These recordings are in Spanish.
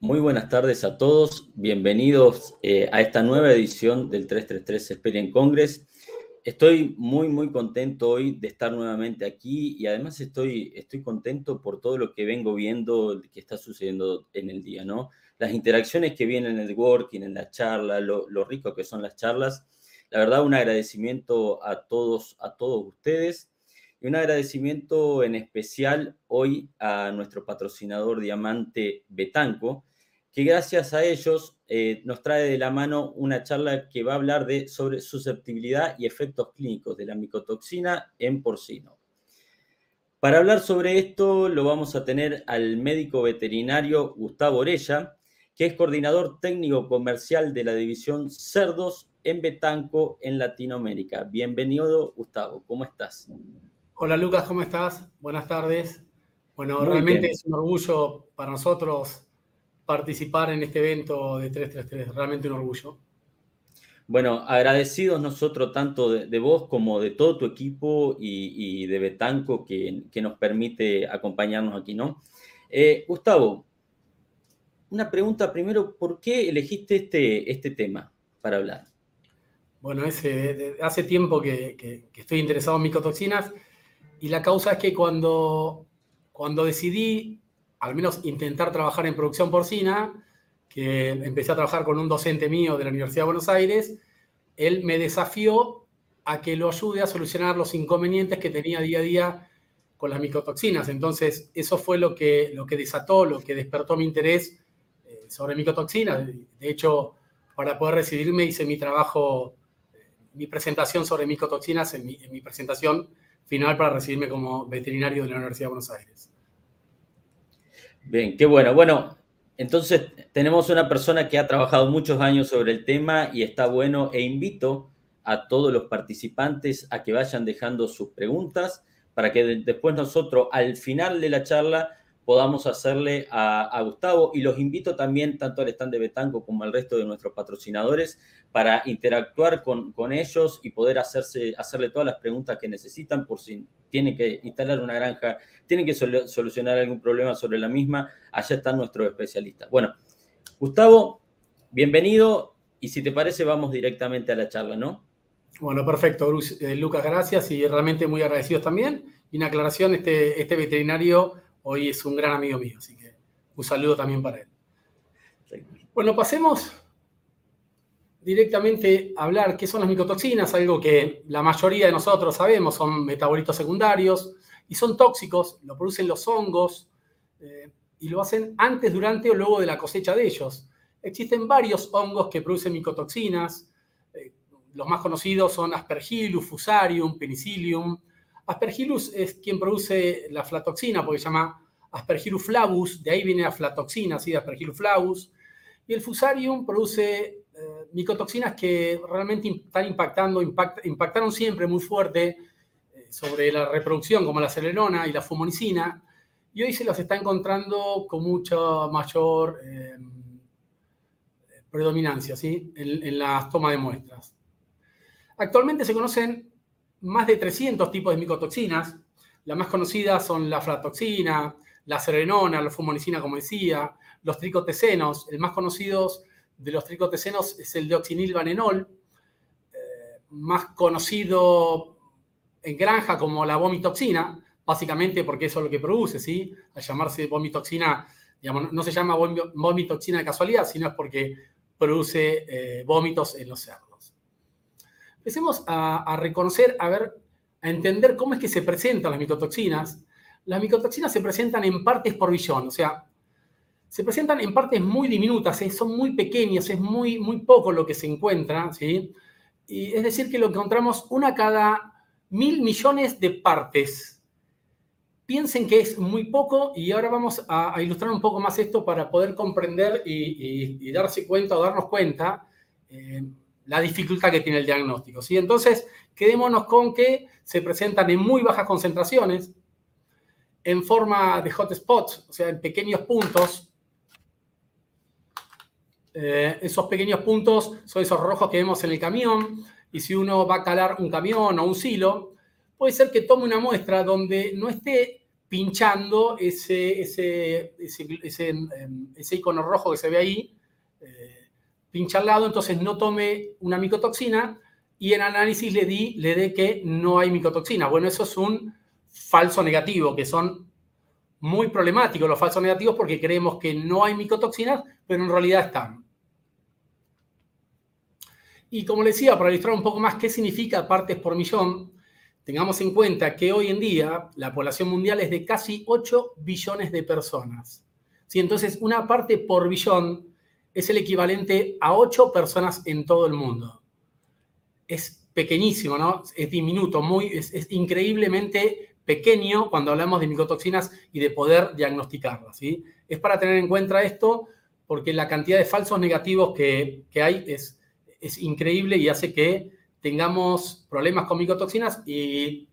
Muy buenas tardes a todos. Bienvenidos eh, a esta nueva edición del 333 Experience Congress. Estoy muy, muy contento hoy de estar nuevamente aquí y además estoy, estoy contento por todo lo que vengo viendo que está sucediendo en el día, ¿no? Las interacciones que vienen en el networking, en la charla, lo, lo rico que son las charlas. La verdad, un agradecimiento a todos, a todos ustedes y un agradecimiento en especial hoy a nuestro patrocinador diamante Betanco, que gracias a ellos eh, nos trae de la mano una charla que va a hablar de, sobre susceptibilidad y efectos clínicos de la micotoxina en porcino. Para hablar sobre esto lo vamos a tener al médico veterinario Gustavo Orella, que es coordinador técnico comercial de la división Cerdos en Betanco en Latinoamérica. Bienvenido, Gustavo, ¿cómo estás? Hola Lucas, ¿cómo estás? Buenas tardes. Bueno, realmente es un orgullo para nosotros participar en este evento de 333, realmente un orgullo. Bueno, agradecidos nosotros tanto de, vos como de todo tu equipo y, de Betanco que, nos permite acompañarnos aquí, ¿no? Eh, Gustavo, una pregunta primero, ¿por qué elegiste este, este tema para hablar? Bueno, hace tiempo que, que estoy interesado en micotoxinas y la causa es que cuando, cuando decidí al menos intentar trabajar en producción porcina, que empecé a trabajar con un docente mío de la Universidad de Buenos Aires, él me desafió a que lo ayude a solucionar los inconvenientes que tenía día a día con las micotoxinas. Entonces, eso fue lo que, lo que desató, lo que despertó mi interés eh, sobre micotoxinas. De hecho, para poder recibirme hice mi trabajo, mi presentación sobre micotoxinas en mi, en mi presentación final para recibirme como veterinario de la Universidad de Buenos Aires. Bien, qué bueno. Bueno, entonces tenemos una persona que ha trabajado muchos años sobre el tema y está bueno e invito a todos los participantes a que vayan dejando sus preguntas para que después nosotros al final de la charla podamos hacerle a, Gustavo y los invito también tanto al stand de Betanco como al resto de nuestros patrocinadores para interactuar con, con ellos y poder hacerse, hacerle todas las preguntas que necesitan por si tienen que instalar una granja, tienen que solucionar algún problema sobre la misma, allá están nuestros especialistas. Bueno, Gustavo, bienvenido y si te parece vamos directamente a la charla, ¿no? Bueno, perfecto, eh, Lucas, gracias y realmente muy agradecidos también. Y una aclaración, este, este veterinario hoy es un gran amigo mío, así que un saludo también para él. Bueno, pasemos directamente hablar qué son las micotoxinas, algo que la mayoría de nosotros sabemos, son metabolitos secundarios y son tóxicos, lo producen los hongos eh, y lo hacen antes, durante o luego de la cosecha de ellos. Existen varios hongos que producen micotoxinas, eh, los más conocidos son Aspergillus, Fusarium, Penicillium, Aspergillus es quien produce la aflatoxina, porque se llama Aspergillus flavus, de ahí viene la aflatoxina, ¿sí? Aspergillus flavus. Y el Fusarium produce eh, micotoxinas que realmente están impactando, impactaron siempre muy fuerte eh, sobre la reproducción, como la celerona y la fumonicina, y hoy se las está encontrando con mucha mayor eh, predominancia ¿sí? en, en las tomas de muestras. Actualmente se conocen más de 300 tipos de micotoxinas. Las más conocidas son la aflatoxina, la serenona, la fumonicina, como decía, los tricotecenos. El más conocido de los tricotecenos es el deoxinilvanenol, eh, más conocido en granja como la vomitoxina, básicamente porque eso es lo que produce, ¿sí? Al llamarse vomitoxina, digamos, no se llama vomitoxina de casualidad, sino es porque produce eh, vómitos en los cerdos empecemos a, reconocer, a ver, a entender cómo es que se presentan las micotoxinas. Las micotoxinas se presentan en partes por billón, o sea, se presentan en partes muy diminutas, ¿eh? son muy pequeñas, es muy, muy poco lo que se encuentra, ¿sí? Y es decir, que lo encontramos una cada mil millones de partes. Piensen que es muy poco y ahora vamos a, ilustrar un poco más esto para poder comprender y, darse cuenta o darnos cuenta eh, la dificultad que tiene el diagnóstico. ¿sí? Entonces, quedémonos con que se presentan en muy bajas concentraciones, en forma de hotspots, o sea, en pequeños puntos. Eh, esos pequeños puntos son esos rojos que vemos en el camión, y si uno va a calar un camión o un silo, puede ser que tome una muestra donde no esté pinchando ese, ese, ese, em, icono rojo que se ve ahí, eh, pincha al lado, entonces no tome una micotoxina y en análisis le di, le dé que no hay micotoxina. Bueno, eso es un falso negativo, que son muy problemáticos los falsos negativos porque creemos que no hay micotoxinas, pero en realidad están. Y como les decía, para ilustrar un poco más qué significa partes por millón, tengamos en cuenta que hoy en día la población mundial es de casi 8 billones de personas. ¿Sí? Entonces, una parte por billón es el equivalente a 8 personas en todo el mundo. Es pequeñísimo, ¿no? Es diminuto, muy, es increíblemente pequeño cuando hablamos de micotoxinas y de poder diagnosticarlas. ¿sí? Es para tener en cuenta esto porque la cantidad de falsos negativos que, hay es, es, increíble y hace que tengamos problemas con micotoxinas y,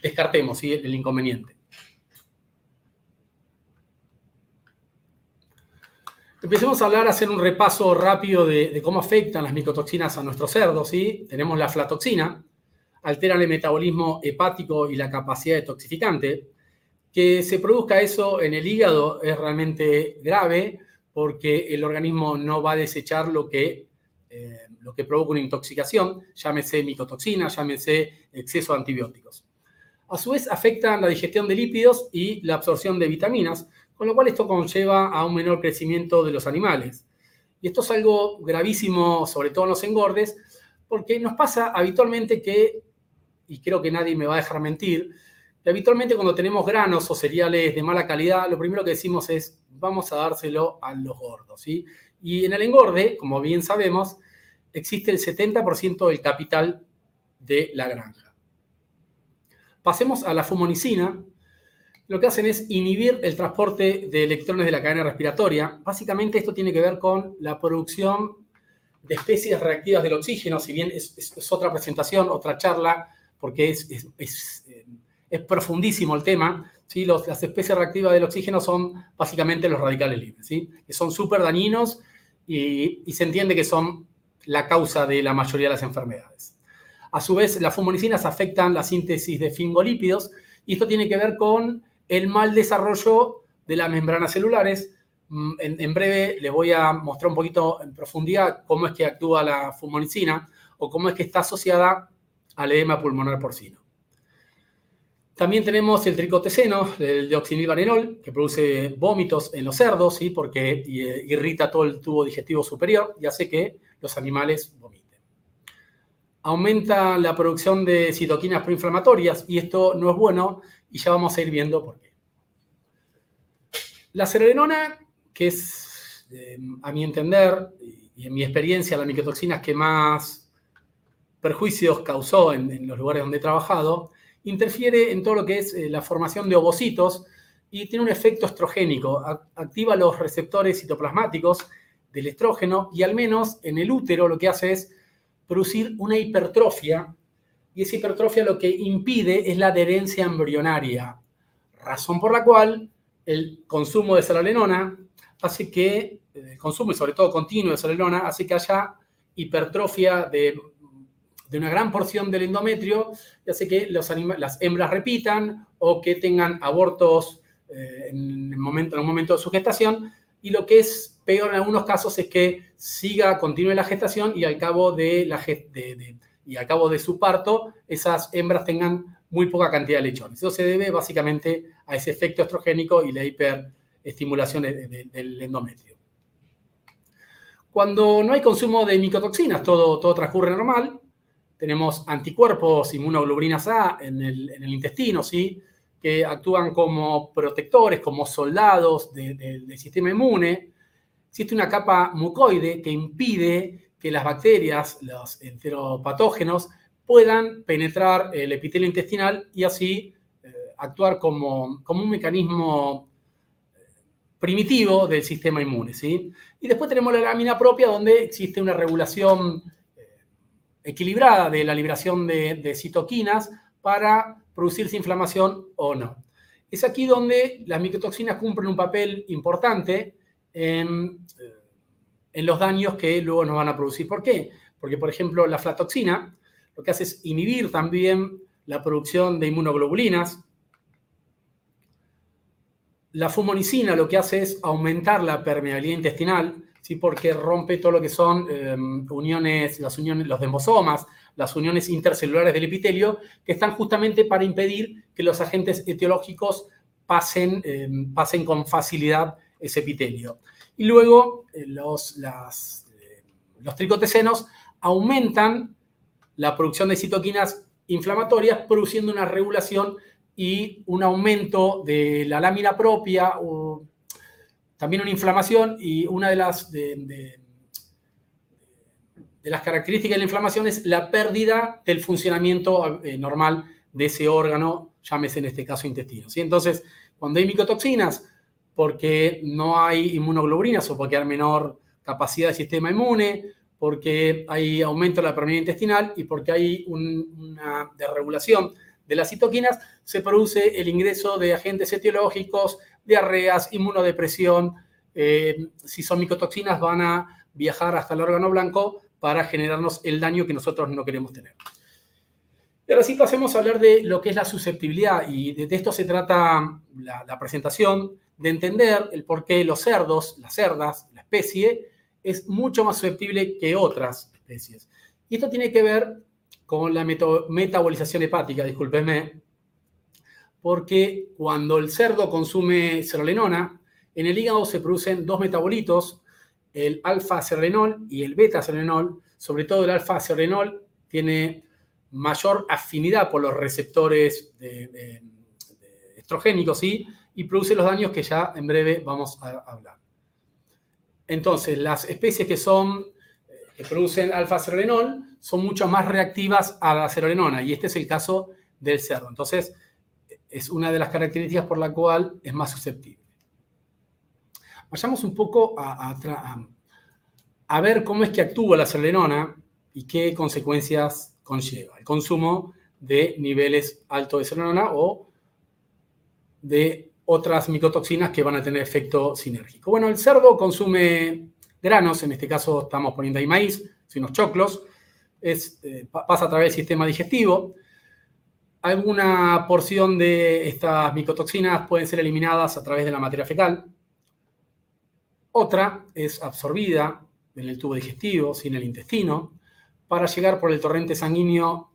descartemos el inconveniente. Empecemos a hablar, a hacer un repaso rápido de, cómo afectan las micotoxinas a nuestros cerdos. ¿sí? Tenemos la aflatoxina, alteran el metabolismo hepático y la capacidad de toxificante. Que se produzca eso en el hígado es realmente grave porque el organismo no va a desechar lo que, eh, lo que provoca una intoxicación, llámese micotoxina, llámese exceso de antibióticos. A su vez afectan la digestión de lípidos y la absorción de vitaminas, con lo cual esto conlleva a un menor crecimiento de los animales. Y esto es algo gravísimo, sobre todo en los engordes, porque nos pasa habitualmente que y creo que nadie me va a dejar mentir, que habitualmente cuando tenemos granos o cereales de mala calidad, lo primero que decimos es, vamos a dárselo a los gordos. Y en el engorde, como bien sabemos, existe el 70% del capital de la granja. Pasemos a la fumonicina. Lo que hacen es inhibir el transporte de electrones de la cadena respiratoria. Básicamente esto tiene que ver con la producción de especies reactivas del oxígeno, si bien es otra presentación, otra charla porque es, es, profundísimo el tema. ¿sí? las especies reactivas del oxígeno son básicamente los radicales libres, que son súper dañinos y, se entiende que son la causa de la mayoría de las enfermedades. A su vez, las fumonicinas afectan la síntesis de fingolípidos y esto tiene que ver con el mal desarrollo de las membranas celulares. Mm, en, en, breve les voy a mostrar un poquito en profundidad cómo es que actúa la fumonicina o cómo es que está asociada al edema pulmonar porcino. También tenemos el tricoteseno, el dioxinilvarenol, que produce vómitos en los cerdos, ¿sí? porque eh, irrita todo el tubo digestivo superior y hace que los animales vomiten. Aumenta la producción de citoquinas proinflamatorias y esto no es bueno y ya vamos a ir viendo por qué. La serenona, que es, eh, a mi entender y en mi experiencia, la micotoxina que más perjuicios causó en, los lugares donde he trabajado, interfiere en todo lo que es eh, la formación de ovocitos y tiene un efecto estrogénico. activa los receptores citoplasmáticos del estrógeno y al menos en el útero lo que hace es producir una hipertrofia y esa hipertrofia lo que impide es la adherencia embrionaria, razón por la cual el consumo de salolenona hace que, eh, el consumo y sobre todo continuo de salolenona hace que haya hipertrofia de de una gran porción del endometrio y hace que las hembras repitan o que tengan abortos eh, en, el momento, en un momento de su gestación. Y lo que es peor en algunos casos es que siga, continúe la gestación y al cabo de, la, y al cabo de su parto, esas hembras tengan muy poca cantidad de lechones. Eso se debe básicamente a ese efecto estrogénico y la hiperestimulación del endometrio. Cuando no hay consumo de micotoxinas, todo, todo transcurre normal, tenemos anticuerpos, inmunoglobulinas A en el, intestino, ¿sí? que actúan como protectores, como soldados del sistema inmune. Existe una capa mucoide que impide que las bacterias, los enteropatógenos, puedan penetrar el epitelio intestinal y así eh, actuar como, como, un mecanismo eh, primitivo del sistema inmune. ¿sí? Y después tenemos la lámina propia donde existe una regulación equilibrada de la liberación de, citoquinas para producirse inflamación o no. Es aquí donde las micotoxinas cumplen un papel importante en, en, los daños que luego nos van a producir. ¿Por qué? Porque, por ejemplo, la flatoxina lo que hace es inhibir también la producción de inmunoglobulinas. La fumonicina lo que hace es aumentar la permeabilidad intestinal, ¿sí? porque rompe todo lo que son em, uniones, las uniones, los demosomas, las uniones intercelulares del epitelio, que están justamente para impedir que los agentes etiológicos pasen, em, pasen con facilidad ese epitelio. Y luego eh, los, eh, los tricotecenos aumentan la producción de citoquinas inflamatorias, produciendo una regulación y un aumento de la lámina propia, o también una inflamación y una de las, de, las características de la inflamación es la pérdida del funcionamiento eh, normal de ese órgano, llámese en este caso intestino. ¿sí? Entonces, cuando hay micotoxinas, porque no hay inmunoglobulinas o porque hay menor capacidad del sistema inmune, porque hay aumento de la permeabilidad intestinal y porque hay una desregulación de las citoquinas, se produce el ingreso de agentes etiológicos, diarreas, inmunodepresión. Eh, si son micotoxinas, van a viajar hasta el órgano blanco para generarnos el daño que nosotros no queremos tener. Y ahora sí pasemos a hablar de lo que es la susceptibilidad y de, esto se trata la, presentación, de entender el por qué los cerdos, las cerdas, la especie, es mucho más susceptible que otras especies. Y esto tiene que ver con la metabolización hepática, discúlpeme, porque cuando el cerdo consume cerolenona, en el hígado se producen dos metabolitos, el alfa-cerolenol y el beta-cerolenol. Sobre todo el alfa-cerolenol tiene mayor afinidad por los receptores estrogénicos ¿sí? y produce los daños que ya en breve vamos a hablar. Entonces, las especies que son que producen alfa-cerolenol son mucho más reactivas a la cerolenona y este es el caso del cerdo. Entonces, es una de las características por la cual es más susceptible. Vayamos un poco a, a, ver cómo es que actúa la cerolenona y qué consecuencias conlleva el consumo de niveles altos de cerolenona o de otras micotoxinas que van a tener efecto sinérgico. Bueno, el cerdo consume granos, en este caso estamos poniendo ahí maíz, sino choclos, eh, pasa a través del sistema digestivo. Alguna porción de estas micotoxinas pueden ser eliminadas a través de la materia fecal. Otra es absorbida en el tubo digestivo, sin el intestino, para llegar por el torrente sanguíneo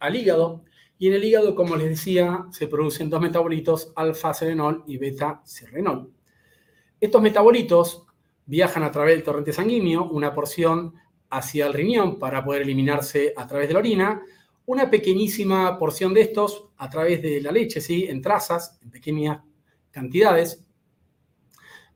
al hígado. Y en el hígado, como les decía, se producen dos metabolitos, alfa-serenol y beta-serenol. Estos metabolitos viajan a través del torrente sanguíneo, una porción hacia el riñón para poder eliminarse a través de la orina, una pequeñísima porción de estos a través de la leche, ¿sí? en trazas, en pequeñas cantidades.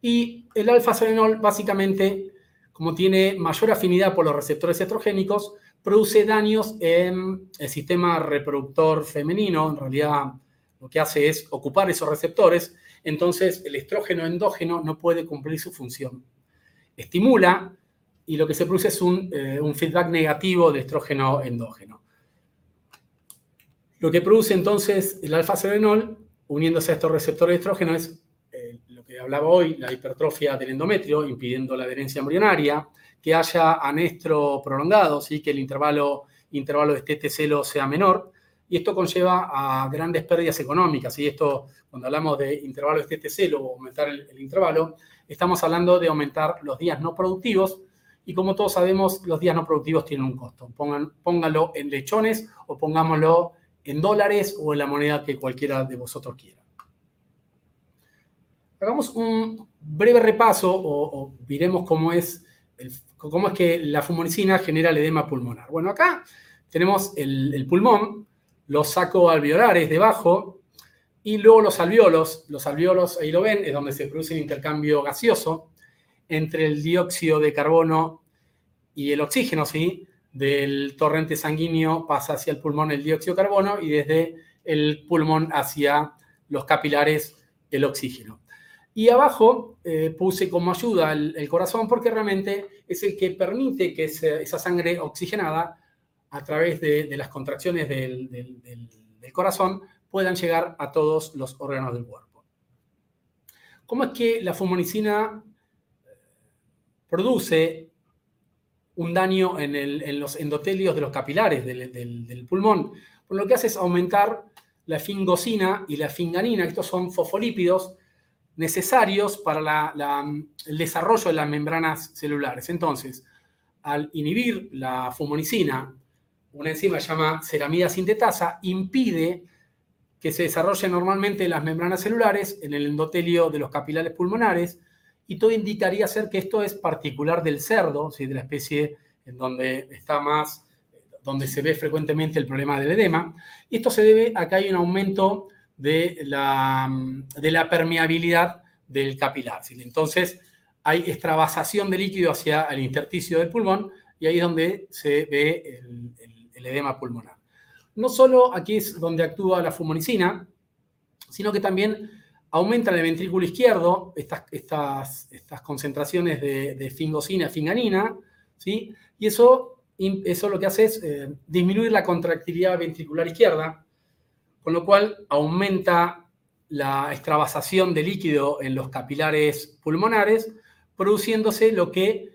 Y el alfa-serenol básicamente, como tiene mayor afinidad por los receptores estrogénicos, produce daños en el sistema reproductor femenino. En realidad lo que hace es ocupar esos receptores, entonces el estrógeno endógeno no puede cumplir su función estimula y lo que se produce es eh, un, feedback negativo de estrógeno endógeno. Lo que produce entonces el alfa-serenol, uniéndose a estos receptores de estrógeno, es eh, lo que hablaba hoy, la hipertrofia del endometrio, impidiendo la adherencia embrionaria, que haya anestro prolongado, ¿sí? que el intervalo, intervalo de este celo sea menor, y esto conlleva a grandes pérdidas económicas. Y esto, cuando hablamos de intervalo de este celo o aumentar el intervalo, estamos hablando de aumentar los días no productivos y como todos sabemos, los días no productivos tienen un costo. Pongan, pónganlo en lechones o pongámoslo en dólares o en la moneda que cualquiera de vosotros quiera. Hagamos un breve repaso o, miremos cómo es, cómo es que la fumonicina genera el edema pulmonar. Bueno, acá tenemos el, pulmón, los sacos alveolares debajo, y luego los alveolos, los alveolos, ahí lo ven, es donde se produce el intercambio gaseoso entre el dióxido de carbono y el oxígeno, ¿sí? Del torrente sanguíneo pasa hacia el pulmón el dióxido de carbono y desde el pulmón hacia los capilares el oxígeno. Y abajo eh, puse como ayuda el, corazón porque realmente es el que permite que esa sangre oxigenada a través de, las contracciones del, del corazón puedan llegar a todos los órganos del cuerpo. ¿Cómo es que la fumonicina eh, produce un daño en, los endotelios de los capilares del, pulmón? Pues lo que hace es aumentar la fingosina y la finganina, estos son fosfolípidos necesarios para el desarrollo de las membranas celulares. Entonces, al inhibir la fumonicina, una enzima llama ceramida sintetasa, impide que se desarrollen normalmente las membranas celulares en el endotelio de los capilares pulmonares, y todo indicaría ser que esto es particular del cerdo, de la especie en donde está más, donde se ve frecuentemente el problema del edema. Y esto se debe a que hay un aumento de la, de la permeabilidad del capilar. Entonces, hay extravasación de líquido hacia el intersticio del pulmón y ahí es donde se ve el, edema pulmonar. No solo aquí es donde actúa la fumonicina, sino que también aumenta en el ventrículo izquierdo estas, estas, estas concentraciones de, de, fingosina, finganina, ¿sí? y eso, eso lo que hace es eh, disminuir la contractilidad ventricular izquierda, con lo cual aumenta la extravasación de líquido en los capilares pulmonares, produciéndose lo que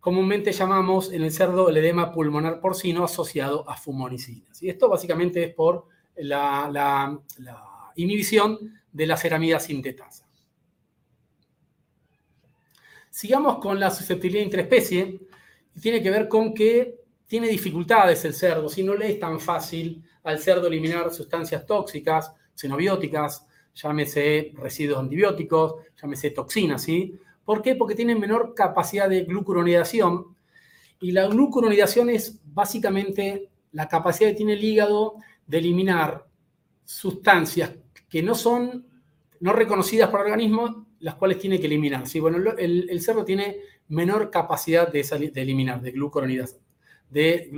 comúnmente llamamos en el cerdo el edema pulmonar porcino asociado a fumonicinas. Y esto básicamente es por la, inhibición de la ceramida sintetasa. Sigamos con la susceptibilidad interespecie, y tiene que ver con que tiene dificultades el cerdo, si no le es tan fácil al cerdo eliminar sustancias tóxicas, xenobióticas, llámese residuos antibióticos, llámese toxinas, ¿sí? ¿Por qué? Porque tienen menor capacidad de glucuronidación y la glucuronidación es básicamente la capacidad que tiene el hígado de eliminar sustancias que no son no reconocidas por el organismo, las cuales tiene que eliminar. ¿sí? Bueno, el, cerdo tiene menor capacidad de, de eliminar, de glucuronidar. De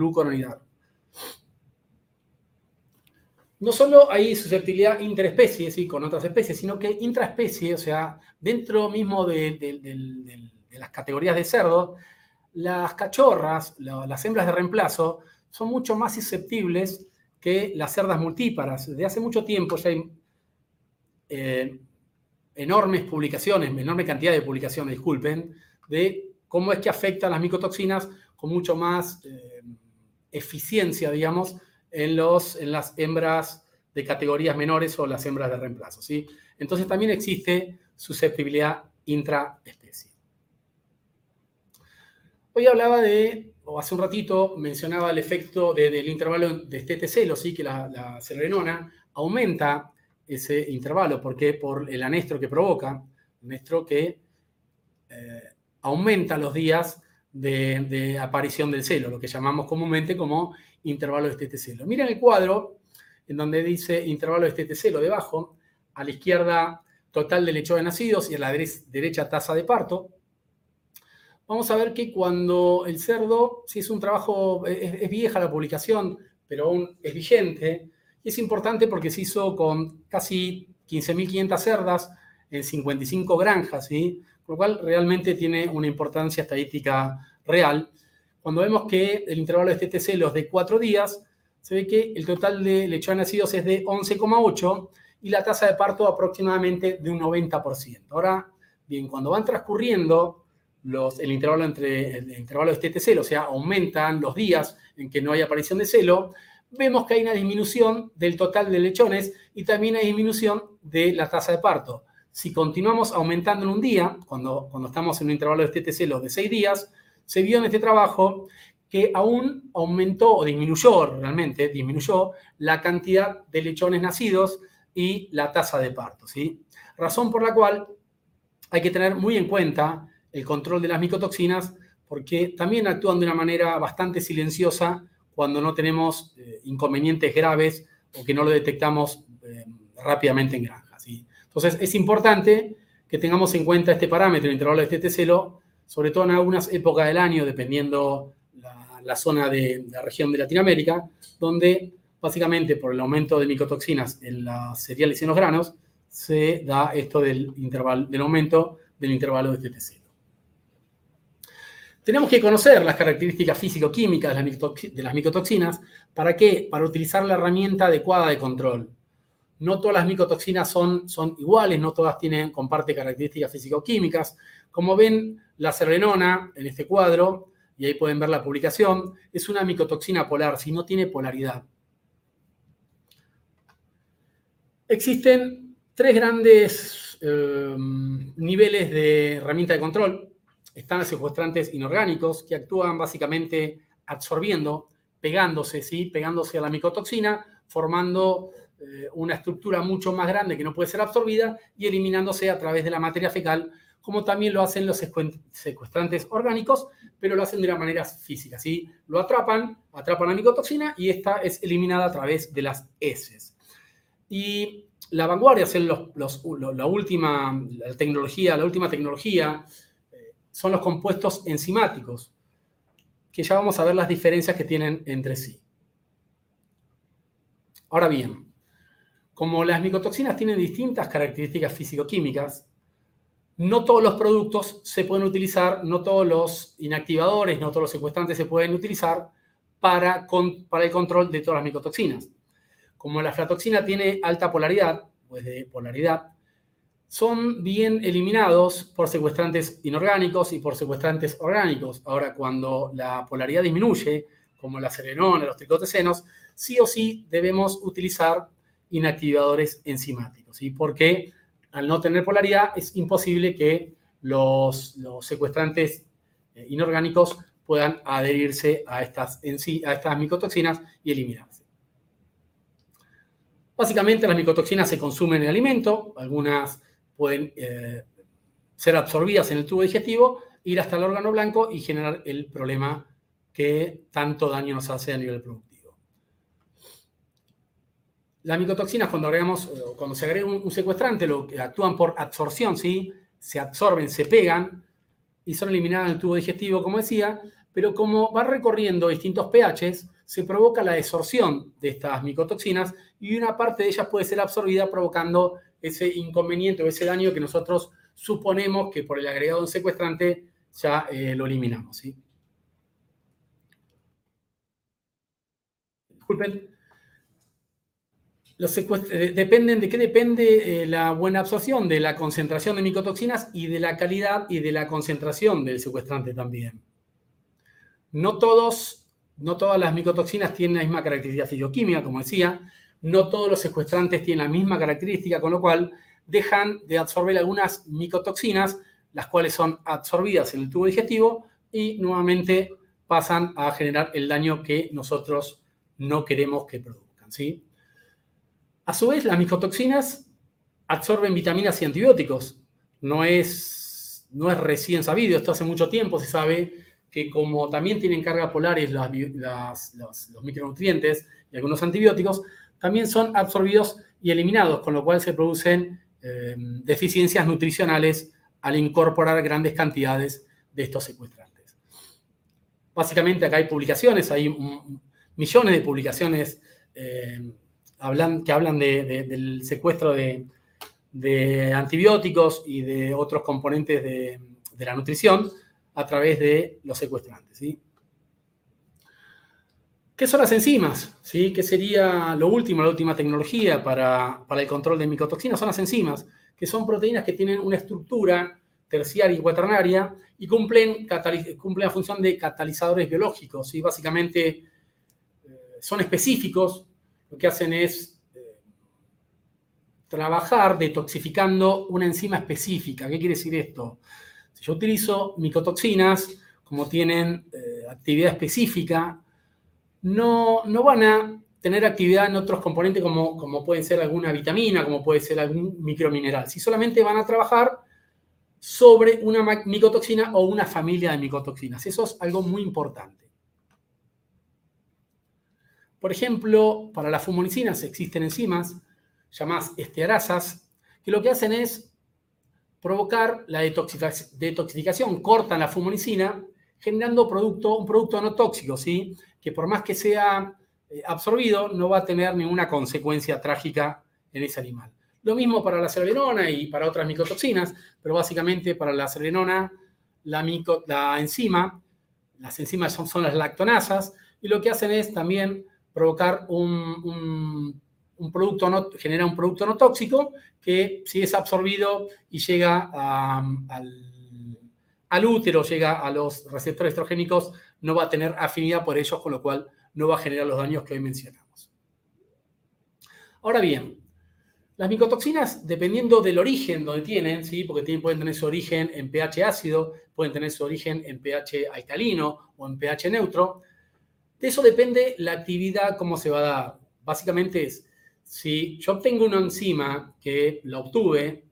no solo hay susceptibilidad interespecies y con otras especies, sino que intraespecie, o sea, dentro mismo de, las categorías de cerdo, las cachorras, las hembras de reemplazo, son mucho más susceptibles que las cerdas multíparas. Desde hace mucho tiempo ya hay eh, enormes publicaciones, enorme cantidad de publicaciones, disculpen, de cómo es que afectan las micotoxinas con mucho más eh, eficiencia, digamos, en, los, en las hembras de categorías menores o las hembras de reemplazo. ¿sí? Entonces también existe susceptibilidad intraespecie. Hoy hablaba de, o hace un ratito mencionaba el efecto del intervalo de este celo, ¿sí? que la, la aumenta ese intervalo, porque por el anestro que provoca, anestro que eh, aumenta los días de, aparición del celo, lo que llamamos comúnmente como intervalo de este celo. Miren el cuadro en donde dice intervalo de este celo debajo, a la izquierda total de lecho de nacidos y a la derecha tasa de parto. Vamos a ver que cuando el cerdo, si es un trabajo, es, vieja la publicación, pero aún es vigente, y es importante porque se hizo con casi 15.500 cerdas en 55 granjas, ¿sí? Por lo cual realmente tiene una importancia estadística real cuando vemos que el intervalo de este celos de 4 días, se ve que el total de lechones nacidos es de 11,8 y la tasa de parto aproximadamente de un 90%. Ahora, bien, cuando van transcurriendo los, el intervalo entre el intervalo de este celo, o sea, aumentan los días en que no hay aparición de celo, vemos que hay una disminución del total de lechones y también hay disminución de la tasa de parto. Si continuamos aumentando en un día, cuando, cuando estamos en un intervalo de este celo de 6 días, se vio en este trabajo que aún aumentó o disminuyó realmente, disminuyó la cantidad de lechones nacidos y la tasa de parto. ¿sí? Razón por la cual hay que tener muy en cuenta el control de las micotoxinas porque también actúan de una manera bastante silenciosa cuando no tenemos eh, inconvenientes graves o que no lo detectamos eh, rápidamente en granja. ¿sí? Entonces es importante que tengamos en cuenta este parámetro, el intervalo de este celo, sobre todo en algunas épocas del año, dependiendo la, zona de, la región de Latinoamérica, donde básicamente por el aumento de micotoxinas en las cereales y en los granos, se da esto del, intervalo, del aumento del intervalo de TTC. Tenemos que conocer las características físico-químicas de las micotoxinas. ¿Para qué? Para utilizar la herramienta adecuada de control. No todas las micotoxinas son, son iguales, no todas tienen, comparten características físico-químicas. Como ven, la serrenona en este cuadro, y ahí pueden ver la publicación, es una micotoxina polar, si no tiene polaridad. Existen tres grandes eh, niveles de herramienta de control. Están los secuestrantes inorgánicos que actúan básicamente absorbiendo, pegándose, ¿sí? pegándose a la micotoxina, formando eh, una estructura mucho más grande que no puede ser absorbida y eliminándose a través de la materia fecal, como también lo hacen los secuestrantes orgánicos, pero lo hacen de una manera física. ¿sí? Lo atrapan, atrapan la micotoxina y esta es eliminada a través de las heces. Y la vanguardia, es la última tecnología, la última tecnología, son los compuestos enzimáticos, que ya vamos a ver las diferencias que tienen entre sí. Ahora bien, como las micotoxinas tienen distintas características físico-químicas, no todos los productos se pueden utilizar, no todos los inactivadores, no todos los secuestrantes se pueden utilizar para, para el control de todas las micotoxinas. Como la aflatoxina tiene alta polaridad, pues de polaridad, son bien eliminados por secuestrantes inorgánicos y por secuestrantes orgánicos. Ahora, cuando la polaridad disminuye, como la serenona, los tricotecenos, sí o sí debemos utilizar inactivadores enzimáticos, ¿sí? porque al no tener polaridad es imposible que los, secuestrantes eh, inorgánicos puedan adherirse a estas, a estas micotoxinas y eliminarse. Básicamente las micotoxinas se consumen en el alimento, algunas pueden eh, ser absorbidas en el tubo digestivo, ir hasta el órgano blanco y generar el problema que tanto daño nos hace a nivel productivo. Las micotoxinas cuando, agregamos, eh, cuando se agrega un, secuestrante lo actúan por absorción, ¿sí? se absorben, se pegan y son eliminadas en el tubo digestivo, como decía, pero como va recorriendo distintos pHs, se provoca la desorción de estas micotoxinas y una parte de ellas puede ser absorbida provocando ese inconveniente o ese daño que nosotros suponemos que por el agregado de secuestrante ya eh, lo eliminamos. ¿sí? Disculpen. Eh, dependen de qué depende eh, la buena absorción, de la concentración de micotoxinas y de la calidad y de la concentración del secuestrante también. No todos no todas las micotoxinas tienen la misma característica fisicoquímica, como decía. No todos los secuestrantes tienen la misma característica, con lo cual dejan de absorber algunas micotoxinas, las cuales son absorbidas en el tubo digestivo y nuevamente pasan a generar el daño que nosotros no queremos que produzcan. ¿sí? A su vez, las micotoxinas absorben vitaminas y antibióticos. No es, no es recién sabido, esto hace mucho tiempo se sabe que como también tienen carga polares los, micronutrientes y algunos antibióticos, también son absorbidos y eliminados, con lo cual se producen eh, deficiencias nutricionales al incorporar grandes cantidades de estos secuestrantes. Básicamente acá hay publicaciones, hay millones de publicaciones eh, que hablan del secuestro de, antibióticos y de otros componentes de la nutrición, a través de los secuestrantes. ¿Qué son las enzimas? ¿Sí? ¿Qué sería lo último, la última tecnología para, el control de micotoxinas? Son las enzimas, que son proteínas que tienen una estructura terciaria y cuaternaria y cumplen, cumplen la función de catalizadores biológicos. ¿sí? Básicamente eh, son específicos, lo que hacen es eh, trabajar detoxificando una enzima específica. ¿Qué quiere decir esto? Si yo utilizo micotoxinas, como tienen eh, actividad específica, no, no, van a tener actividad en otros componentes como, como pueden ser alguna vitamina, como puede ser algún micromineral. Si solamente van a trabajar sobre una micotoxina o una familia de micotoxinas. Eso es algo muy importante. Por ejemplo, para las fumonicinas existen enzimas llamadas estearasas que lo que hacen es provocar la detoxificación, cortan la fumonicina, generando un producto no tóxico, ¿sí? Que por más que sea eh, absorbido, no va a tener ninguna consecuencia trágica en ese animal. Lo mismo para la cerebrona y para otras micotoxinas, pero básicamente para la cerebrona, la, enzima, las enzimas son, las lactonasas, y lo que hacen es también provocar un un producto no, genera un producto no tóxico que si es absorbido y llega al, útero, llega a los receptores estrogénicos, no va a tener afinidad por ellos, con lo cual no va a generar los daños que hoy mencionamos. Ahora bien, Las micotoxinas, dependiendo del origen donde tienen, ¿sí? porque pueden tener su origen en pH ácido, pueden tener su origen en pH alcalino o en pH neutro, de eso depende la actividad, cómo se va a dar. Básicamente es, si yo obtengo una enzima que la obtuve,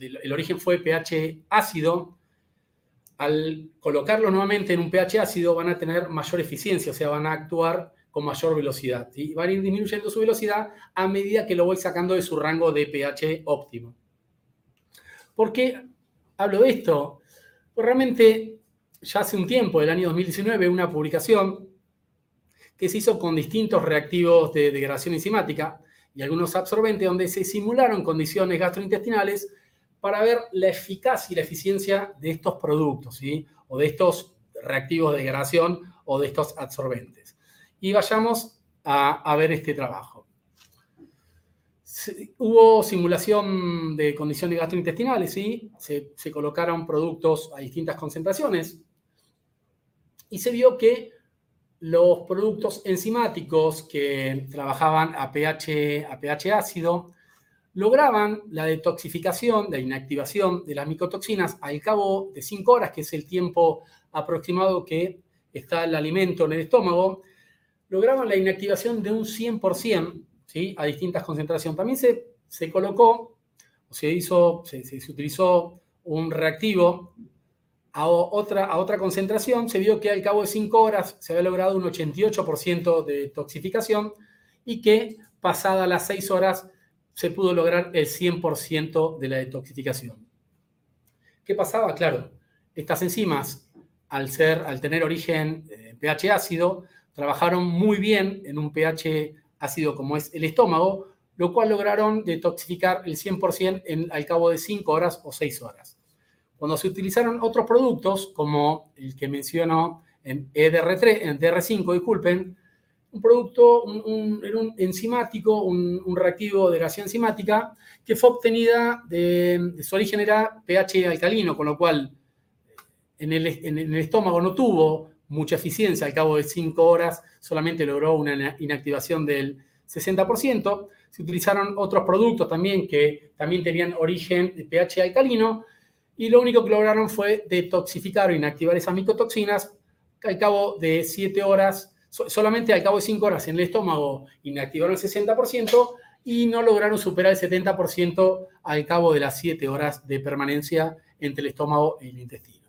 el origen fue pH ácido, al colocarlo nuevamente en un pH ácido van a tener mayor eficiencia, o sea, van a actuar con mayor velocidad. y Van a ir disminuyendo su velocidad a medida que lo voy sacando de su rango de pH óptimo. ¿Por qué hablo de esto? Pues realmente ya hace un tiempo, el año 2019, una publicación que se hizo con distintos reactivos de degradación enzimática y algunos absorbentes donde se simularon condiciones gastrointestinales para ver la eficacia y la eficiencia de estos productos, ¿sí? o de estos reactivos de degradación o de estos absorbentes. Y vayamos a, ver este trabajo. hubo simulación de condiciones gastrointestinales, ¿sí? Se, se colocaron productos a distintas concentraciones y se vio que los productos enzimáticos que trabajaban a pH, a pH ácido lograban la detoxificación, la inactivación de las micotoxinas al cabo de 5 horas, que es el tiempo aproximado que está el alimento en el estómago, lograban la inactivación de un 100%, ¿sí? a distintas concentraciones. También se, se colocó, o se, hizo, se, utilizó un reactivo a otra, a otra concentración, se vio que al cabo de 5 horas se había logrado un 88% de toxificación y que pasada las 6 horas se pudo lograr el 100% de la detoxificación. ¿Qué pasaba? Claro, estas enzimas, al, ser, al tener origen en pH ácido, trabajaron muy bien en un pH ácido como es el estómago, lo cual lograron detoxificar el 100% en, al cabo de 5 horas o 6 horas. Cuando se utilizaron otros productos, como el que menciono en EDR3, en DR5, disculpen, un producto, un, enzimático, un, reactivo de grasa enzimática, que fue obtenida de, su origen era pH alcalino, con lo cual en el, en el, estómago no tuvo mucha eficiencia, al cabo de 5 horas solamente logró una inactivación del 60%. Se utilizaron otros productos también que también tenían origen de pH alcalino y lo único que lograron fue detoxificar o inactivar esas micotoxinas al cabo de 7 horas solamente al cabo de 5 horas en el estómago inactivaron el 60% y no lograron superar el 70% al cabo de las 7 horas de permanencia entre el estómago y el intestino.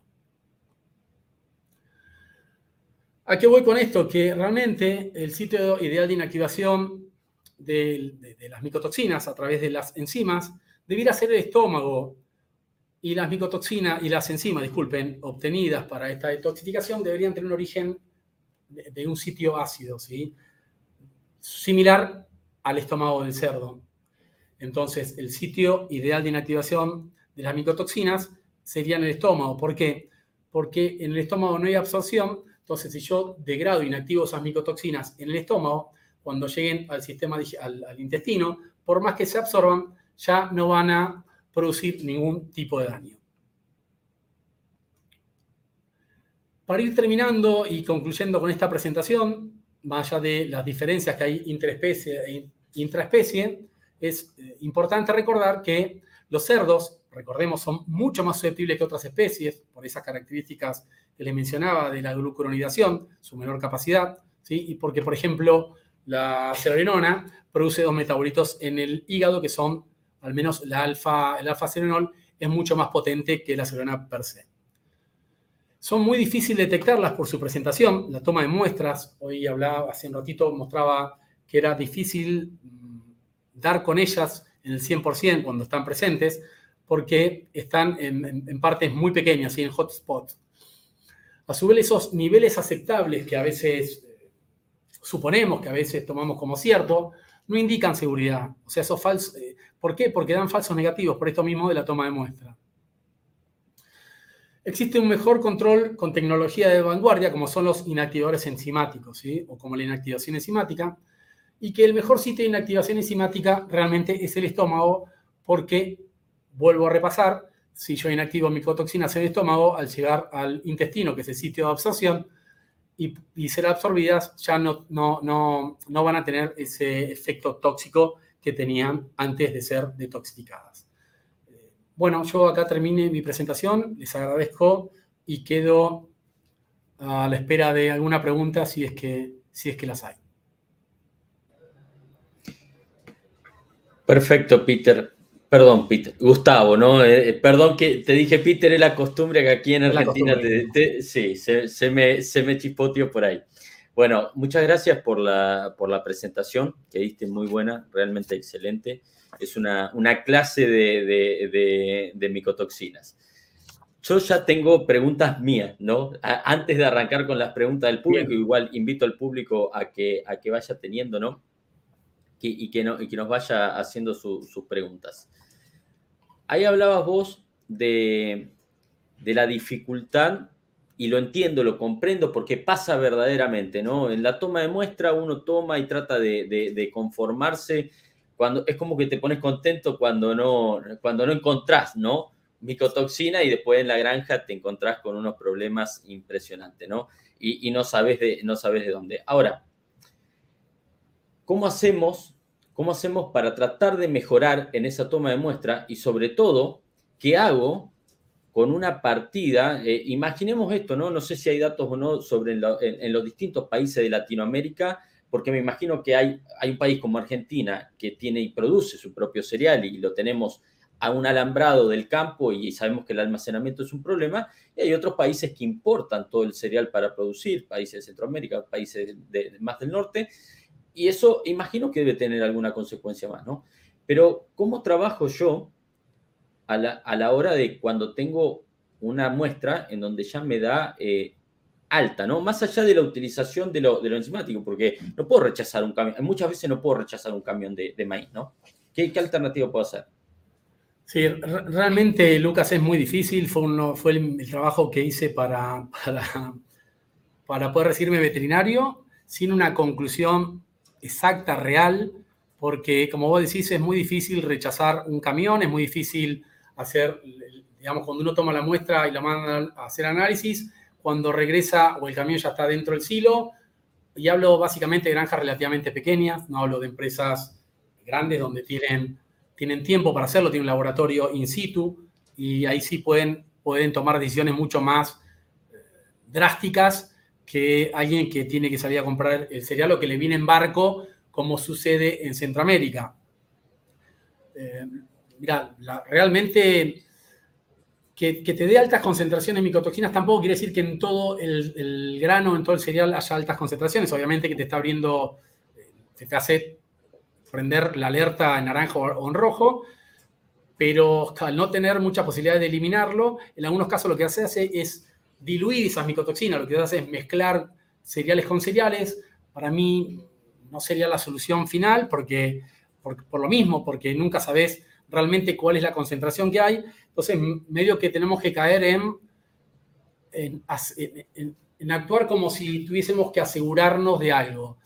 ¿A qué voy con esto? Que realmente el sitio ideal de inactivación de, de, las micotoxinas a través de las enzimas debiera ser el estómago y las micotoxinas y las enzimas, disculpen, obtenidas para esta detoxificación deberían tener un origen de, un sitio ácido, ¿sí? Similar al estómago del cerdo. Entonces, el sitio ideal de inactivación de las micotoxinas sería en el estómago. ¿Por qué? Porque en el estómago no hay absorción. Entonces, si yo degrado e inactivo esas micotoxinas en el estómago, cuando lleguen al sistema al, al intestino, por más que se absorban, ya no van a producir ningún tipo de daño. Para ir terminando y concluyendo con esta presentación, más allá de las diferencias que hay interespecie e intraespecie, es eh, importante recordar que los cerdos, recordemos, son mucho más susceptibles que otras especies por esas características que les mencionaba de la glucuronidación, su menor capacidad, ¿sí? y porque, por ejemplo, la serolinona produce dos metabolitos en el hígado que son, al menos la alfa, el alfa-serenol, es mucho más potente que la serolinona per se. Son muy difíciles detectarlas por su presentación, la toma de muestras. Hoy hablaba, hace un ratito mostraba que era difícil mm, dar con ellas en el 100% cuando están presentes, porque están en, partes muy pequeñas y en hotspots. A su vez, esos niveles aceptables que a veces eh, suponemos, que a veces tomamos como cierto, no indican seguridad. O sea, esos falsos. Eh, ¿Por qué? Porque dan falsos negativos, por esto mismo de la toma de muestra. Existe un mejor control con tecnología de vanguardia, como son los inactivadores enzimáticos, o como la inactivación enzimática, y que el mejor sitio de inactivación enzimática realmente es el estómago, porque, vuelvo a repasar, si yo inactivo micotoxinas en el estómago, al llegar al intestino, que es el sitio de absorción, y, y ser absorbidas, ya no, no, no, no van a tener ese efecto tóxico que tenían antes de ser detoxificadas. Bueno, yo acá termine mi presentación, les agradezco y quedo a la espera de alguna pregunta si es que, si es que las hay. Perfecto, Peter. Perdón, Peter. Gustavo, ¿no? Eh, eh, perdón que te dije Peter, es la costumbre que aquí en Argentina te, sí, se, me, se me chispoteó por ahí. Bueno, muchas gracias por la, por la presentación que diste, muy buena, realmente excelente. Es una, una clase de, de, de, micotoxinas. Yo ya tengo preguntas mías, ¿no? antes de arrancar con las preguntas del público, igual invito al público a que, a que vaya teniendo, ¿no? y, que no, y que nos vaya haciendo sus preguntas. Ahí hablabas vos de, de la dificultad y lo entiendo, lo comprendo porque pasa verdaderamente, ¿no? En la toma de muestra uno toma y trata de, de, conformarse cuando es como que te pones contento cuando no, cuando no encontrás, ¿no? Micotoxina y después en la granja te encontrás con unos problemas impresionantes, ¿no? Y, no, sabes de, no sabes de dónde. Ahora, ¿cómo hacemos ¿Cómo hacemos para tratar de mejorar en esa toma de muestra? Y sobre todo, ¿qué hago con una partida? Eh, imaginemos esto, ¿no? No sé si hay datos o no sobre en, los distintos países de Latinoamérica, porque me imagino que hay, hay un país como Argentina que tiene y produce su propio cereal y lo tenemos a un alambrado del campo y sabemos que el almacenamiento es un problema, y hay otros países que importan todo el cereal para producir, países de Centroamérica, países más del norte, y eso imagino que debe tener alguna consecuencia más, ¿no? Pero ¿cómo trabajo yo a la, hora de cuando tengo una muestra en donde ya me da eh, alta, ¿no? Más allá de la utilización de lo, de enzimático, porque no puedo rechazar un camión, muchas veces no puedo rechazar un camión de, maíz, ¿no? ¿Qué, ¿Qué, alternativa puedo hacer? Sí, realmente, Lucas, es muy difícil. Fue el, trabajo que hice para, para, para poder recibirme veterinario sin una conclusión exacta, real, porque como vos decís, es muy difícil rechazar un camión, es muy difícil hacer, digamos, cuando uno toma la muestra y la manda a hacer análisis, cuando regresa o el camión ya está dentro del silo, y hablo básicamente de granjas relativamente pequeñas, no hablo de empresas grandes donde tienen, tienen tiempo para hacerlo, tienen un laboratorio in situ, y ahí sí pueden, pueden tomar decisiones mucho más eh, drásticas que alguien que tiene que salir a comprar el cereal o que le viene en barco, como sucede en Centroamérica. Eh, mira, realmente que, te dé altas concentraciones de micotoxinas tampoco quiere decir que en todo el, grano, en todo el cereal haya altas concentraciones. Obviamente que te está abriendo, se te hace prender la alerta en naranja o en rojo, pero al no tener mucha posibilidad de eliminarlo, en algunos casos lo que hace, hace es diluir esas micotoxinas, lo que hace es mezclar cereales con cereales. Para mí no sería la solución final porque, por, lo mismo, porque nunca sabes realmente cuál es la concentración que hay. Entonces, medio que tenemos que caer en, en, actuar como si tuviésemos que asegurarnos de algo.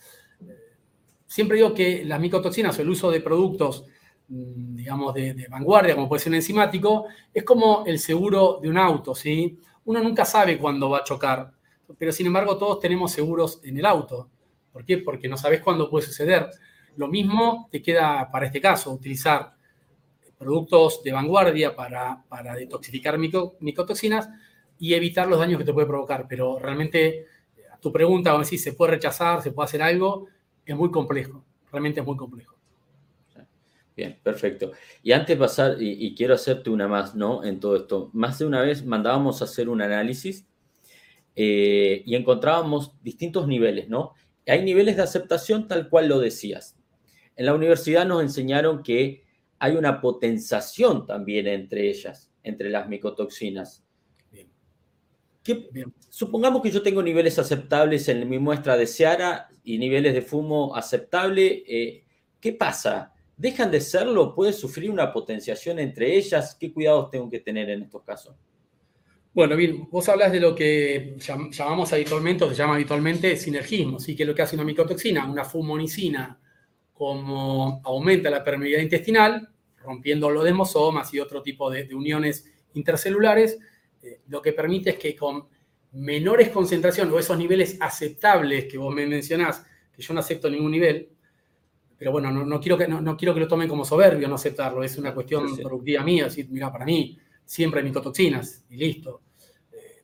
Siempre digo que las micotoxinas o el uso de productos mm, digamos, de, vanguardia, como puede ser un enzimático, es como el seguro de un auto, ¿sí? uno nunca sabe cuándo va a chocar, pero sin embargo todos tenemos seguros en el auto. ¿Por qué? Porque no sabes cuándo puede suceder. Lo mismo te queda para este caso, utilizar productos de vanguardia para, para detoxificar micotoxinas y evitar los daños que te puede provocar. Pero realmente a tu pregunta, decir, ¿se puede rechazar? ¿Se puede hacer algo? Es muy complejo, realmente es muy complejo. Bien, perfecto. Y antes de pasar, y, quiero hacerte una más, ¿no? En todo esto. Más de una vez mandábamos a hacer un análisis eh, y encontrábamos distintos niveles, ¿no? Hay niveles de aceptación tal cual lo decías. En la universidad nos enseñaron que hay una potenciación también entre ellas, entre las micotoxinas. Bien. Supongamos que yo tengo niveles aceptables en mi muestra de Seara y niveles de fumo aceptable. Eh, ¿Qué pasa? dejan de serlo, puede sufrir una potenciación entre ellas. ¿Qué cuidados tengo que tener en estos casos? Bueno, bien, vos hablas de lo que llamamos habitualmente, o se llama habitualmente, sinergismo, ¿sí? que es lo que hace una micotoxina, una fumonicina, como aumenta la permeabilidad intestinal, rompiendo los demosomas y otro tipo de, uniones intercelulares, eh, lo que permite es que con menores concentraciones o esos niveles aceptables que vos me mencionás, que yo no acepto ningún nivel, pero bueno, no, quiero que, no, quiero que lo tomen como soberbio no aceptarlo, es una cuestión productiva mía, decir, mira, para mí siempre hay micotoxinas y listo. Eh,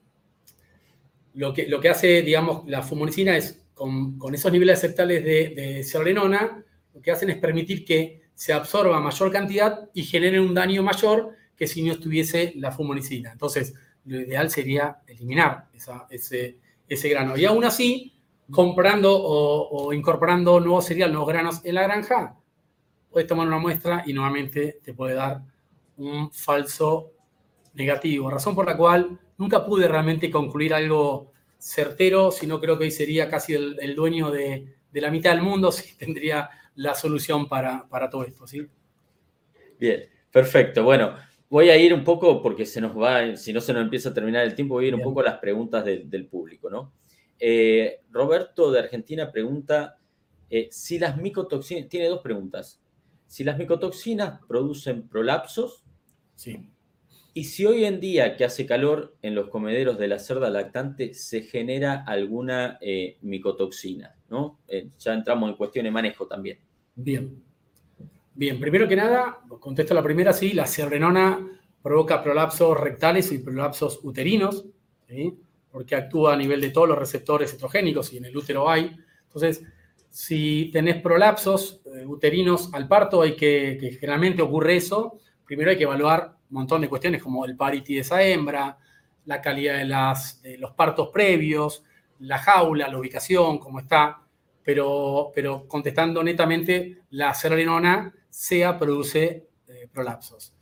lo, que, lo que hace, digamos, la fumonicina es, con, esos niveles aceptables de, de lo que hacen es permitir que se absorba mayor cantidad y genere un daño mayor que si no estuviese la fumonicina. Entonces, lo ideal sería eliminar ese, ese grano. Y aún así, comprando o, incorporando nuevo cereal, nuevos granos en la granja, puedes tomar una muestra y nuevamente te puede dar un falso negativo. Razón por la cual nunca pude realmente concluir algo certero, sino creo que hoy sería casi el, dueño de, la mitad del mundo si tendría la solución para, todo esto. ¿sí? Bien, perfecto. Bueno, voy a ir un poco, porque se nos va, si no se nos empieza a terminar el tiempo, voy a ir un poco a las preguntas del público, ¿no? Eh, Roberto de Argentina pregunta eh, si las micotoxinas, tiene dos preguntas, si las micotoxinas producen prolapsos. Sí. Y si hoy en día que hace calor en los comederos de la cerda lactante se genera alguna eh, micotoxina, ¿no? ya entramos en cuestión de manejo también. Bien. Bien, primero que nada, contesto la primera, sí, la serrenona provoca prolapsos rectales y prolapsos uterinos. porque actúa a nivel de todos los receptores estrogénicos y en el útero hay. Entonces, si tenés prolapsos eh, uterinos al parto, hay que, generalmente ocurre eso, primero hay que evaluar montón de cuestiones como el parity de esa hembra, la calidad de, las, los partos previos, la jaula, la ubicación, cómo está, pero, pero contestando netamente, la cerebrina SEA produce eh, prolapsos.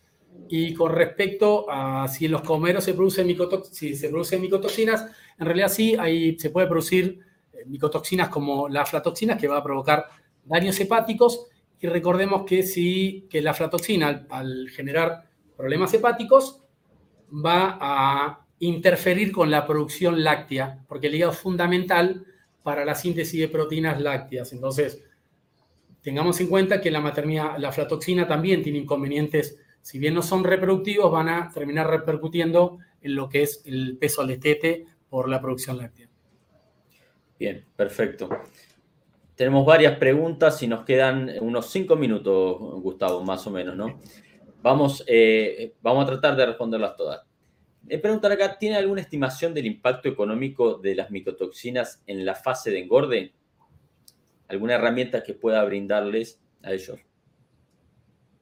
Y con respecto a si en los comeros se producen, si se producen micotoxinas, en realidad sí, ahí se puede producir eh, micotoxinas como la aflatoxina, que va a provocar daños hepáticos. Y recordemos que, si, que la aflatoxina, al, generar problemas hepáticos, va a interferir con la producción láctea, porque el hígado es fundamental para la síntesis de proteínas lácteas. Entonces, tengamos en cuenta que la maternidad, la aflatoxina también tiene inconvenientes si bien no son reproductivos, van a terminar repercutiendo en lo que es el peso al estete por la producción láctea. Bien, perfecto. Tenemos varias preguntas y nos quedan unos cinco minutos, Gustavo, más o menos, ¿no? Vamos, eh, vamos a tratar de responderlas todas. Me preguntan acá, ¿tiene alguna estimación del impacto económico de las micotoxinas en la fase de engorde? ¿Alguna herramienta que pueda brindarles a ellos?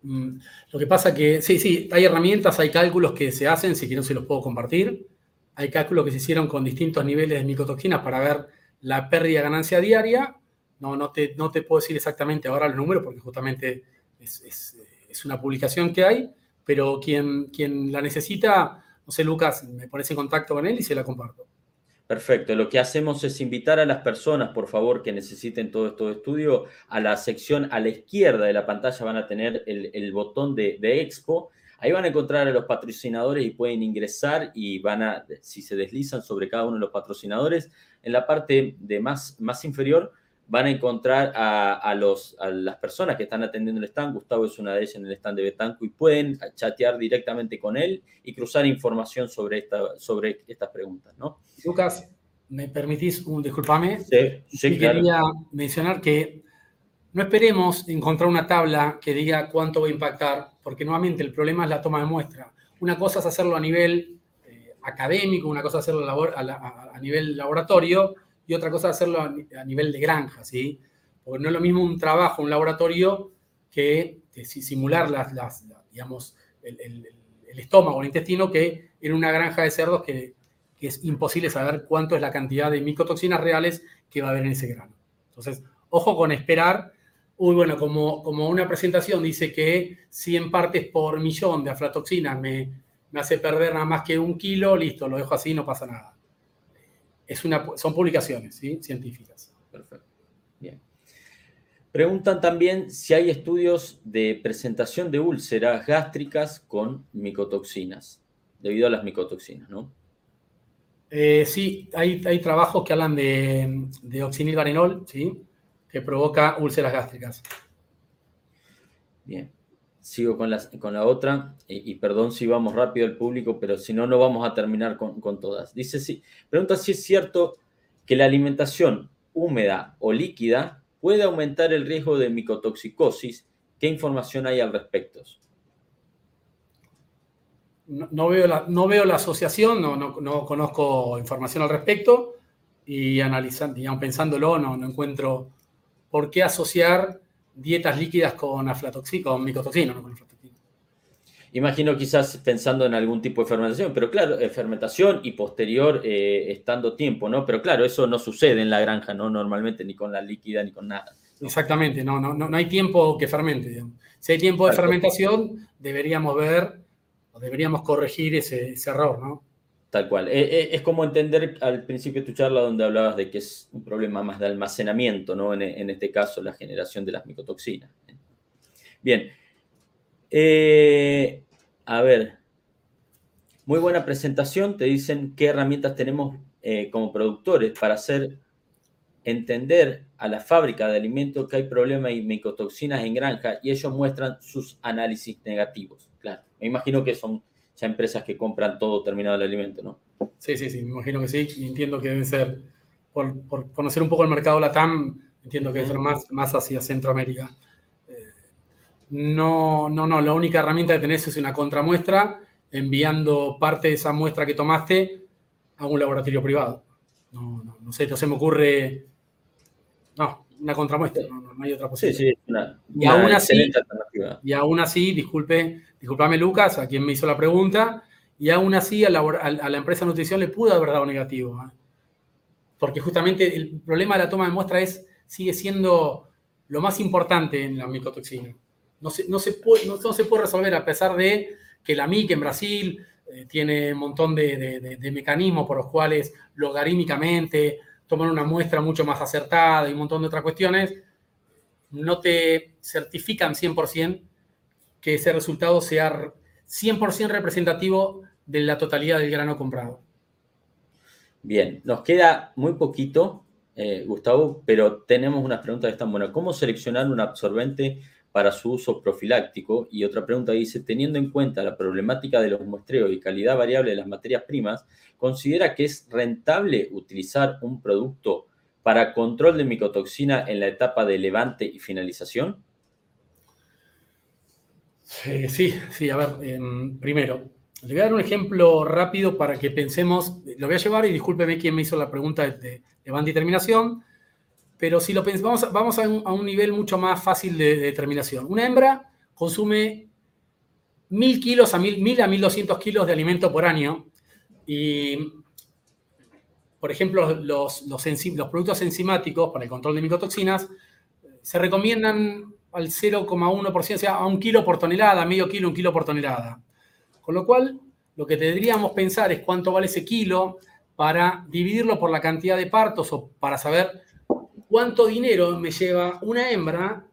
Mm, lo que pasa que, sí, sí, hay herramientas, hay cálculos que se hacen, si quieren se los puedo compartir. Hay cálculos que se hicieron con distintos niveles de micotoxinas para ver la pérdida de ganancia diaria. No, no, te, no te puedo decir exactamente ahora el número porque justamente es, una publicación que hay, pero quien, quien la necesita, no sé, Lucas, me pones en contacto con él y se la comparto. Perfecto. Lo que hacemos es invitar a las personas, por favor, que necesiten todo esto de estudio, a la sección a la izquierda de la pantalla van a tener el, botón de, Expo. Ahí van a encontrar a los patrocinadores y pueden ingresar y van a, si se deslizan sobre cada uno de los patrocinadores, en la parte de más, más inferior van a encontrar a, los, a las personas que están atendiendo el stand. Gustavo es una de ellas en el stand de Betanco y pueden chatear directamente con él y cruzar información sobre, esta, sobre estas preguntas, ¿no? Lucas, ¿me permitís un disculpame? Sí, sí, Quería mencionar que no esperemos encontrar una tabla que diga cuánto va a impactar, porque nuevamente el problema es la toma de muestra. Una cosa es hacerlo a nivel eh, académico, una cosa es hacerlo a, a nivel laboratorio, y otra cosa hacerlo a, nivel de granja, ¿sí? Porque no es lo mismo un trabajo, un laboratorio, que, simular las, digamos, el, estómago, el intestino, que en una granja de cerdos que, es imposible saber cuánto es la cantidad de micotoxinas reales que va a haber en ese grano. Entonces, ojo con esperar. Uy, bueno, como, como una presentación dice que 100 partes por millón de aflatoxinas me, me hace perder nada más que un kilo, listo, lo dejo así, no pasa nada una, son publicaciones científicas. Perfecto. Bien. Preguntan también si hay estudios de presentación de úlceras gástricas con micotoxinas, debido a las micotoxinas, ¿no? Eh, sí, hay, hay, trabajos que hablan de, de oxinilvarenol, ¿sí? que provoca úlceras gástricas. Bien sigo con la, con la otra, y, perdón si vamos rápido al público, pero si no, no vamos a terminar con, todas. Dice, sí, pregunta si es cierto que la alimentación húmeda o líquida puede aumentar el riesgo de micotoxicosis. ¿Qué información hay al respecto? No, veo, la, no veo la asociación, no, no, conozco información al respecto y analizando, digamos, pensándolo, no, encuentro por qué asociar dietas líquidas con aflatoxina, con micotoxina, no con aflatoxina. Imagino quizás pensando en algún tipo de fermentación, pero claro, eh, fermentación y posterior eh, estando tiempo, ¿no? Pero claro, eso no sucede en la granja, ¿no? Normalmente ni con la líquida ni con nada. Exactamente, no, no, no hay tiempo que fermente. Si hay tiempo de fermentación, deberíamos ver o deberíamos corregir ese, error, ¿no? Tal cual. Eh, es como entender al principio de tu charla donde hablabas de que es un problema más de almacenamiento, ¿no? En, en este caso, la generación de las micotoxinas. Bien, eh, a ver, muy buena presentación. Te dicen qué herramientas tenemos eh, como productores para hacer entender a la fábrica de alimentos que hay problemas y micotoxinas en granja y ellos muestran sus análisis negativos. Claro, me imagino que son ya empresas que compran todo terminado el alimento, ¿no? Sí, sí, sí, me imagino que sí. Y entiendo que deben ser, por, conocer un poco el mercado LATAM, entiendo que debe ser más, más hacia Centroamérica. No, no, no. La única herramienta que tenés es una contramuestra enviando parte de esa muestra que tomaste a un laboratorio privado. No, no, no sé, entonces me ocurre. No, una contramuestra, no, hay otra posibilidad. Sí, sí, una, y, aún así, y aún así, disculpe, disculpame Lucas, a quien me hizo la pregunta, y aún así a la, empresa de nutrición le pudo haber dado negativo. ¿eh? Porque justamente el problema de la toma de muestra es, sigue siendo lo más importante en la micotoxina no se, no se, puede, no, se puede resolver a pesar de que la MIC en Brasil eh, tiene un montón de, mecanismos por los cuales logarítmicamente toman una muestra mucho más acertada y un montón de otras cuestiones, no te certifican 100% que ese resultado sea 100% representativo de la totalidad del grano comprado. Bien, nos queda muy poquito, eh, Gustavo, pero tenemos unas preguntas que están buenas. ¿Cómo seleccionar un absorbente para su uso profiláctico. Y otra pregunta dice, teniendo en cuenta la problemática de los muestreos y calidad variable de las materias primas, ¿considera que es rentable utilizar un producto para control de micotoxina en la etapa de levante y finalización? Sí, sí, a ver, em, primero, le voy a dar un ejemplo rápido para que pensemos, lo voy a llevar y discúlpeme quién me hizo la pregunta de levante y terminación, pero si lo pensamos, vamos a un, nivel mucho más fácil de, determinación. Una hembra consume 1000 kilos a 1000, a 1200 kilos de alimento por año y, por ejemplo, los, los, productos enzimáticos para el control de micotoxinas se recomiendan al 0,1%, o sea, a un kilo por tonelada, medio kilo, un kilo por tonelada. Con lo cual, lo que deberíamos pensar es cuánto vale ese kilo para dividirlo por la cantidad de partos o para saber cuánto dinero me lleva una hembra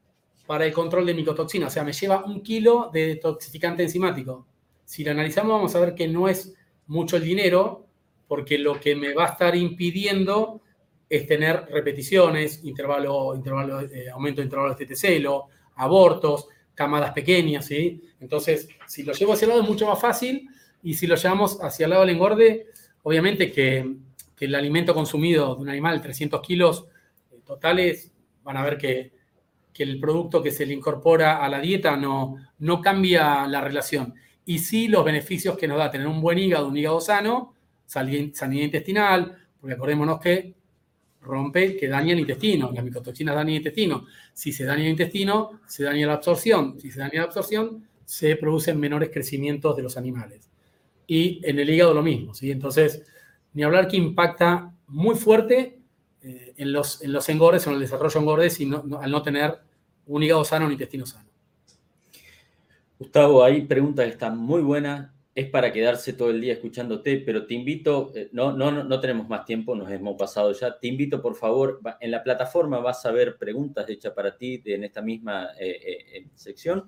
para el control de micotoxina. O sea, me lleva un kilo de detoxificante enzimático. Si lo analizamos, vamos a ver que no es mucho el dinero, porque lo que me va a estar impidiendo es tener repeticiones, intervalo, intervalo, eh, aumento de intervalos de tetecelo, abortos, camadas pequeñas, ¿sí? Entonces, si lo llevo hacia el lado es mucho más fácil y si lo llevamos hacia el lado del engorde, obviamente que, que el alimento consumido de un animal, 300 kilos, totales, van a ver que, el producto que se le incorpora a la dieta no, no cambia la relación. Y sí los beneficios que nos da tener un buen hígado, un hígado sano, sanidad intestinal, porque acordémonos que rompe, que daña el intestino, las micotoxinas dañan el intestino. Si se daña el intestino, se daña la absorción. Si se daña la absorción, se producen menores crecimientos de los animales. Y en el hígado lo mismo, ¿sí? Entonces, ni hablar que impacta muy fuerte eh, en, los, en los engordes en el desarrollo engordes y al no tener un hígado sano un intestino sano. Gustavo, hay preguntas que están muy buenas. Es para quedarse todo el día escuchándote, pero te invito, eh, no, no, no tenemos más tiempo, nos hemos pasado ya. Te invito, por favor, en la plataforma vas a ver preguntas hechas para ti en esta misma eh, sección.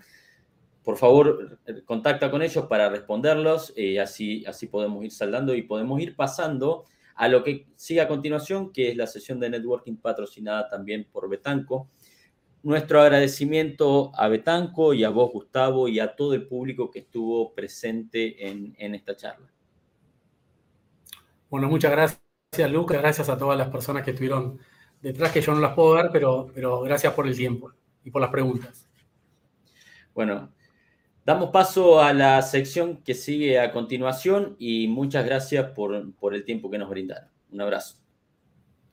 Por favor, contacta con ellos para responderlos y así, así podemos ir saldando y podemos ir pasando a lo que sigue a continuación, que es la sesión de networking patrocinada también por Betanco. Nuestro agradecimiento a Betanco y a vos, Gustavo, y a todo el público que estuvo presente en, esta charla. Bueno, muchas gracias, Lucas. Gracias a todas las personas que estuvieron detrás que yo no las puedo ver, pero, pero gracias por el tiempo y por las preguntas. Bueno, damos paso a la sección que sigue a continuación y muchas gracias por, por el tiempo que nos brindaron. Un abrazo.